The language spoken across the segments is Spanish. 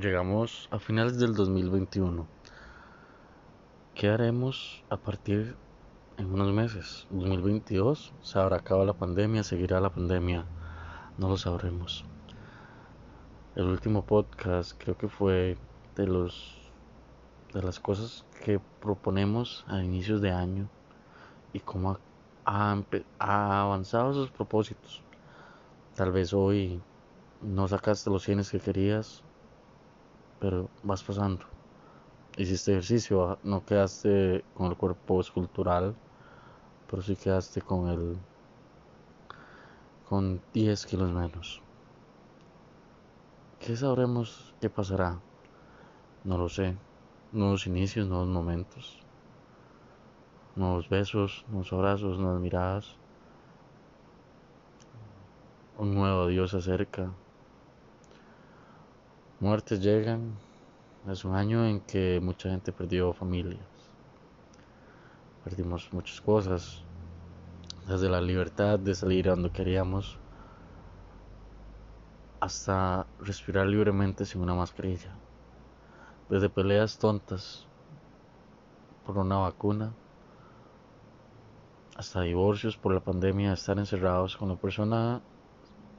Llegamos a finales del 2021. ¿Qué haremos a partir en unos meses? 2022 se habrá acabado la pandemia, seguirá la pandemia, no lo sabremos. El último podcast creo que fue de los de las cosas que proponemos a inicios de año y cómo ha, ha avanzado esos propósitos. Tal vez hoy no sacaste los cienes que querías, pero vas pasando. Hiciste ejercicio, no quedaste con el cuerpo escultural, pero sí quedaste con el con 10 kilos menos. ¿Qué sabremos qué pasará? No lo sé. Nuevos inicios, nuevos momentos. Nuevos besos, nuevos abrazos, nuevas miradas. Un nuevo Dios se acerca. Muertes llegan. Es un año en que mucha gente perdió familias. Perdimos muchas cosas. Desde la libertad de salir a donde queríamos hasta respirar libremente sin una mascarilla. Desde peleas tontas por una vacuna hasta divorcios por la pandemia, estar encerrados con la persona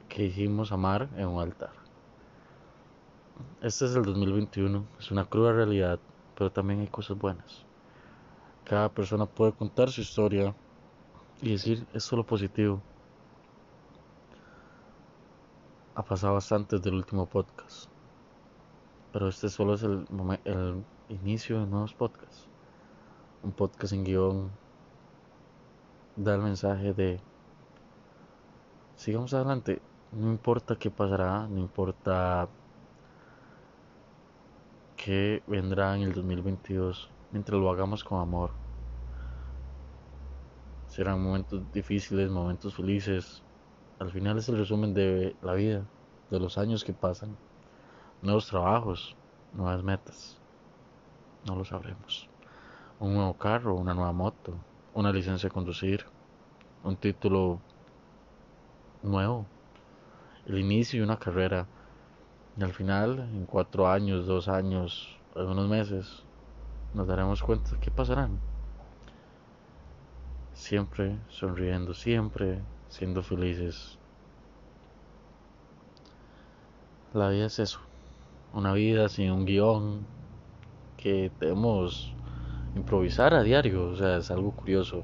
que dijimos amar en un altar. Este es el 2021, es una cruda realidad, pero también hay cosas buenas. Cada persona puede contar su historia y decir esto es lo positivo. Ha pasado bastante desde el último podcast, pero este solo es el, el inicio de nuevos podcasts. Un podcast en guion da el mensaje de sigamos adelante, no importa qué pasará, no importa que vendrá en el 2022 mientras lo hagamos con amor. Serán momentos difíciles, momentos felices. Al final es el resumen de la vida, de los años que pasan. Nuevos trabajos, nuevas metas. No lo sabremos. Un nuevo carro, una nueva moto, una licencia de conducir, un título nuevo, el inicio de una carrera y al final, en cuatro años, dos años, algunos meses, nos daremos cuenta qué pasarán. Siempre sonriendo, siempre siendo felices. La vida es eso, una vida sin un guion que debemos improvisar a diario, o sea, es algo curioso.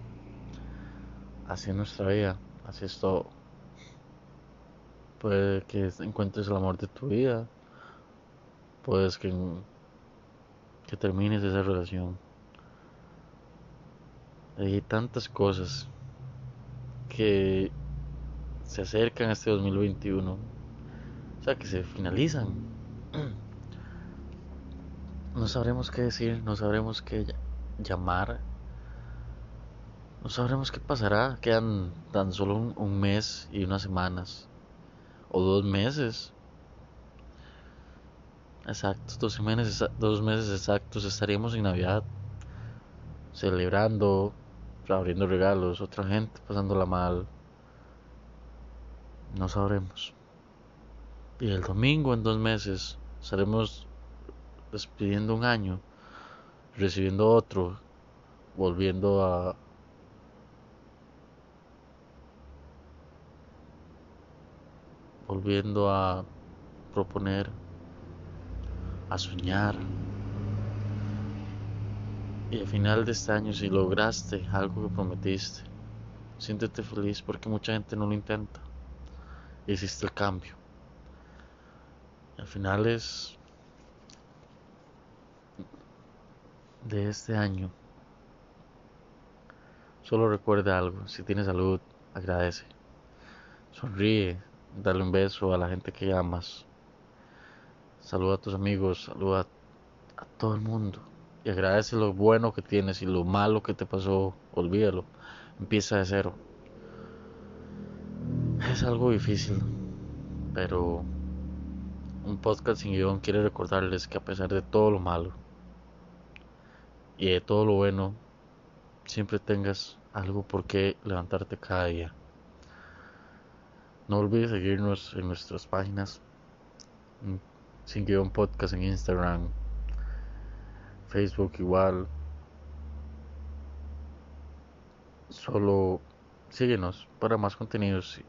Así es nuestra vida, así es todo. Puede que encuentres el amor de tu vida. Puedes que, que termines esa relación. Hay tantas cosas que se acercan a este 2021. O sea, que se finalizan. No sabremos qué decir, no sabremos qué llamar. No sabremos qué pasará. Quedan tan solo un, un mes y unas semanas o dos meses. Exacto, dos meses, dos meses exactos estaríamos en Navidad, celebrando, abriendo regalos, otra gente pasándola mal. No sabremos. Y el domingo en dos meses estaremos despidiendo un año, recibiendo otro, volviendo a volviendo a proponer, a soñar. Y al final de este año, si lograste algo que prometiste, siéntete feliz porque mucha gente no lo intenta. Hiciste el cambio. Al final es de este año. Solo recuerda algo, si tienes salud, agradece. Sonríe, Dale un beso a la gente que amas. Saluda a tus amigos, saluda a todo el mundo. Y agradece lo bueno que tienes y lo malo que te pasó, olvídalo. Empieza de cero. Es algo difícil, pero un podcast sin guion quiere recordarles que a pesar de todo lo malo y de todo lo bueno, siempre tengas algo por qué levantarte cada día. No olvides seguirnos en nuestras páginas. sin guion podcast en Instagram, Facebook igual. Solo síguenos para más contenidos.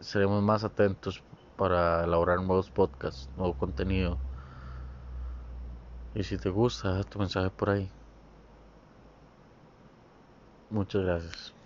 Seremos más atentos para elaborar nuevos podcasts, nuevo contenido. Y si te gusta, tu mensaje por ahí. Muchas gracias.